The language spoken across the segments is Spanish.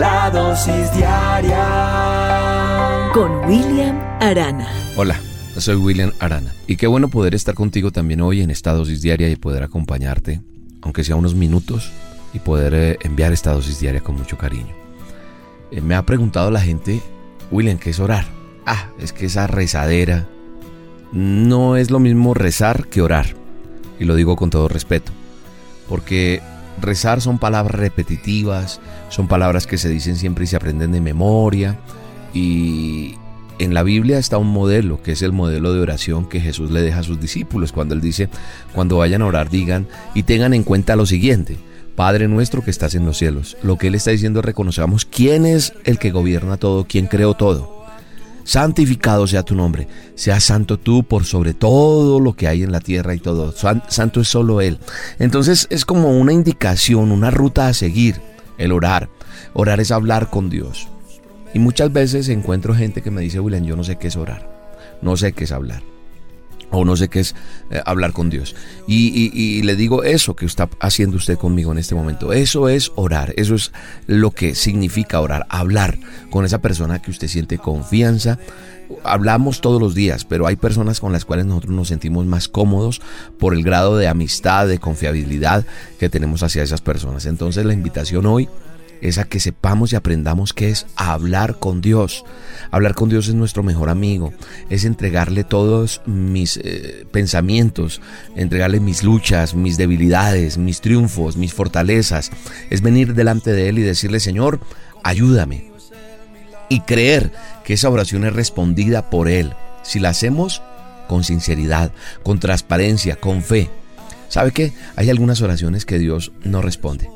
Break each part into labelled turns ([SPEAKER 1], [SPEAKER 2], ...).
[SPEAKER 1] La dosis diaria
[SPEAKER 2] con William Arana.
[SPEAKER 3] Hola. Soy William Arana y qué bueno poder estar contigo también hoy en esta dosis diaria y poder acompañarte, aunque sea unos minutos, y poder eh, enviar esta dosis diaria con mucho cariño. Eh, me ha preguntado la gente, William, ¿qué es orar? Ah, es que esa rezadera no es lo mismo rezar que orar. Y lo digo con todo respeto. Porque rezar son palabras repetitivas, son palabras que se dicen siempre y se aprenden de memoria. Y, en la Biblia está un modelo, que es el modelo de oración que Jesús le deja a sus discípulos, cuando él dice, cuando vayan a orar, digan y tengan en cuenta lo siguiente. Padre nuestro que estás en los cielos. Lo que Él está diciendo es reconozcamos quién es el que gobierna todo, quién creó todo. Santificado sea tu nombre. Sea santo tú por sobre todo lo que hay en la tierra y todo. Santo es solo Él. Entonces es como una indicación, una ruta a seguir, el orar. Orar es hablar con Dios. Y muchas veces encuentro gente que me dice, William, yo no sé qué es orar, no sé qué es hablar, o no sé qué es eh, hablar con Dios. Y, le digo eso que está haciendo usted conmigo en este momento. Eso es orar, eso es lo que significa orar, hablar con esa persona que usted siente confianza. Hablamos todos los días, pero hay personas con las cuales nosotros nos sentimos más cómodos por el grado de amistad, de confiabilidad que tenemos hacia esas personas. Entonces la invitación hoy es a que sepamos y aprendamos qué es hablar con Dios. Hablar con Dios es nuestro mejor amigo, es entregarle todos mis eh, pensamientos, entregarle mis luchas, mis debilidades, mis triunfos, mis fortalezas. Es venir delante de Él y decirle, Señor, ayúdame. Y creer que esa oración es respondida por Él. Si la hacemos con sinceridad, con transparencia, con fe. ¿Sabe qué? Hay algunas oraciones que Dios no responde.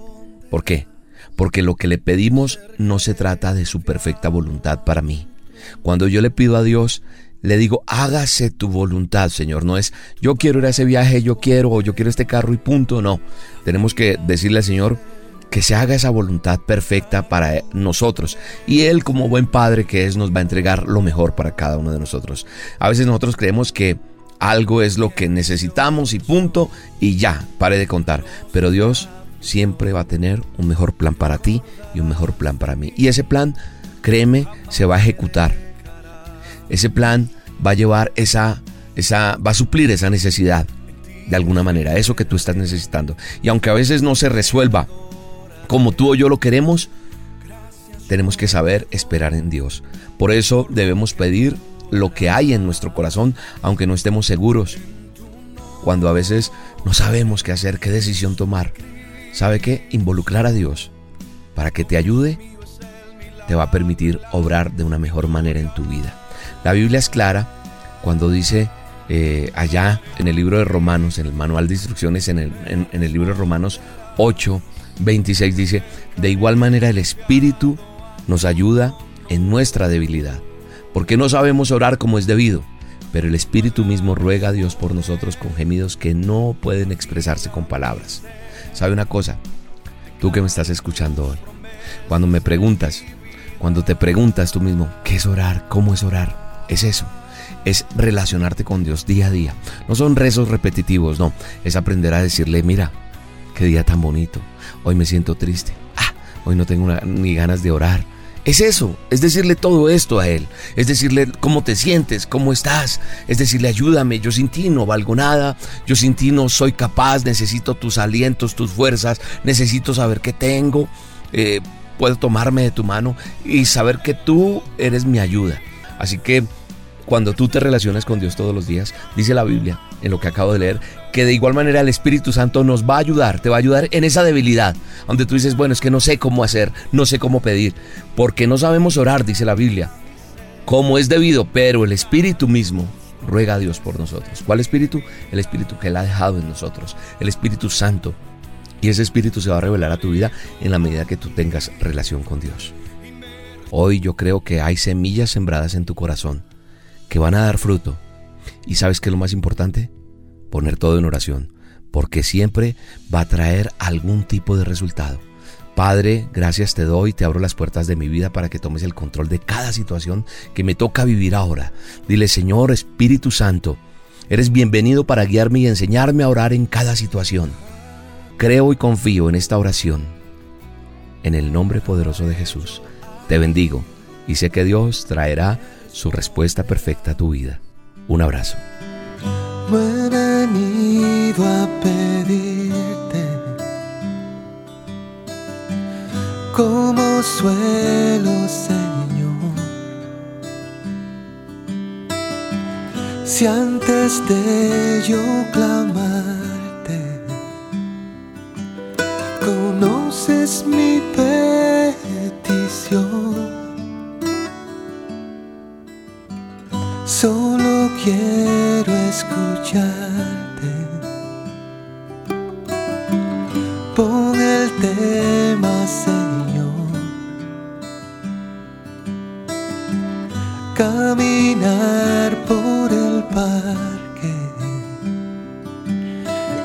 [SPEAKER 3] ¿Por qué? Porque lo que le pedimos no se trata de su perfecta voluntad para mí. Cuando yo le pido a Dios, le digo, hágase tu voluntad, Señor. No es, yo quiero ir a ese viaje, yo quiero, o yo quiero este carro y punto. No, tenemos que decirle al Señor que se haga esa voluntad perfecta para nosotros. Y Él, como buen Padre que es, nos va a entregar lo mejor para cada uno de nosotros. A veces nosotros creemos que algo es lo que necesitamos y punto, y ya, pare de contar. Pero Dios siempre va a tener un mejor plan para ti y un mejor plan para mí. Y ese plan, créeme, se va a ejecutar. Ese plan va a llevar esa, esa, va a suplir esa necesidad de alguna manera, eso que tú estás necesitando. Y aunque a veces no se resuelva como tú o yo lo queremos, tenemos que saber esperar en Dios. Por eso debemos pedir lo que hay en nuestro corazón, aunque no estemos seguros. Cuando a veces no sabemos qué hacer, qué decisión tomar. ¿Sabe qué? Involucrar a Dios para que te ayude te va a permitir obrar de una mejor manera en tu vida. La Biblia es clara cuando dice eh, allá en el libro de Romanos, en el manual de instrucciones, en el, en el libro de Romanos 8, 26 dice, de igual manera el Espíritu nos ayuda en nuestra debilidad, porque no sabemos orar como es debido, pero el Espíritu mismo ruega a Dios por nosotros con gemidos que no pueden expresarse con palabras. ¿Sabe una cosa? Tú que me estás escuchando hoy, cuando me preguntas, cuando te preguntas tú mismo, ¿qué es orar? ¿Cómo es orar? Es eso, es relacionarte con Dios día a día. No son rezos repetitivos, no, es aprender a decirle, mira, qué día tan bonito, hoy me siento triste, ah, hoy no tengo ni ganas de orar, es eso, es decirle todo esto a Él, es decirle cómo te sientes, cómo estás, es decirle ayúdame, yo sin ti no valgo nada, yo sin ti no soy capaz, necesito tus alientos, tus fuerzas, necesito saber qué tengo, eh, puedo tomarme de tu mano y saber que tú eres mi ayuda. Así que cuando tú te relacionas con Dios todos los días, dice la Biblia, en lo que acabo de leer, que de igual manera el Espíritu Santo nos va a ayudar, te va a ayudar en esa debilidad, donde tú dices, bueno, es que no sé cómo hacer, no sé cómo pedir, porque no sabemos orar, dice la Biblia, como es debido, pero el Espíritu mismo ruega a Dios por nosotros. ¿Cuál Espíritu? El Espíritu que Él ha dejado en nosotros, el Espíritu Santo Y ese espíritu se va a revelar a tu vida en la medida que tú tengas relación con Dios. Hoy yo creo que hay semillas sembradas en tu corazón que van a dar fruto. ¿Y sabes qué es lo más importante? Poner todo en oración, porque siempre va a traer algún tipo de resultado. Padre, gracias te doy, te abro las puertas de mi vida para que tomes el control de cada situación que me toca vivir ahora. Dile, Señor Espíritu Santo, eres bienvenido para guiarme y enseñarme a orar en cada situación. Creo y confío en esta oración. En el nombre poderoso de Jesús, te bendigo y sé que Dios traerá su respuesta perfecta a tu vida. Un abrazo.
[SPEAKER 1] he venido a pedirte como suelo, Señor. Si antes de yo clamarte, conoces mi petición. Solo quiero escucharte. Pon el tema, Señor. caminar por el parque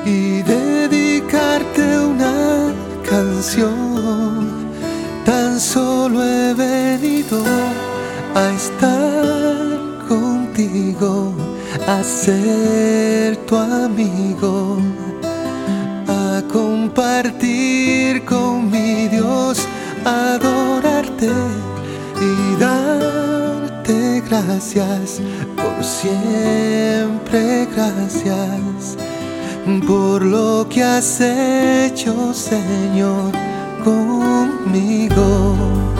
[SPEAKER 1] y dedicarte una canción. Tan solo he venido a estar a ser tu amigo, a compartir con mi Dios, adorarte y dar gracias, por siempre gracias, por lo que has hecho, Señor, conmigo.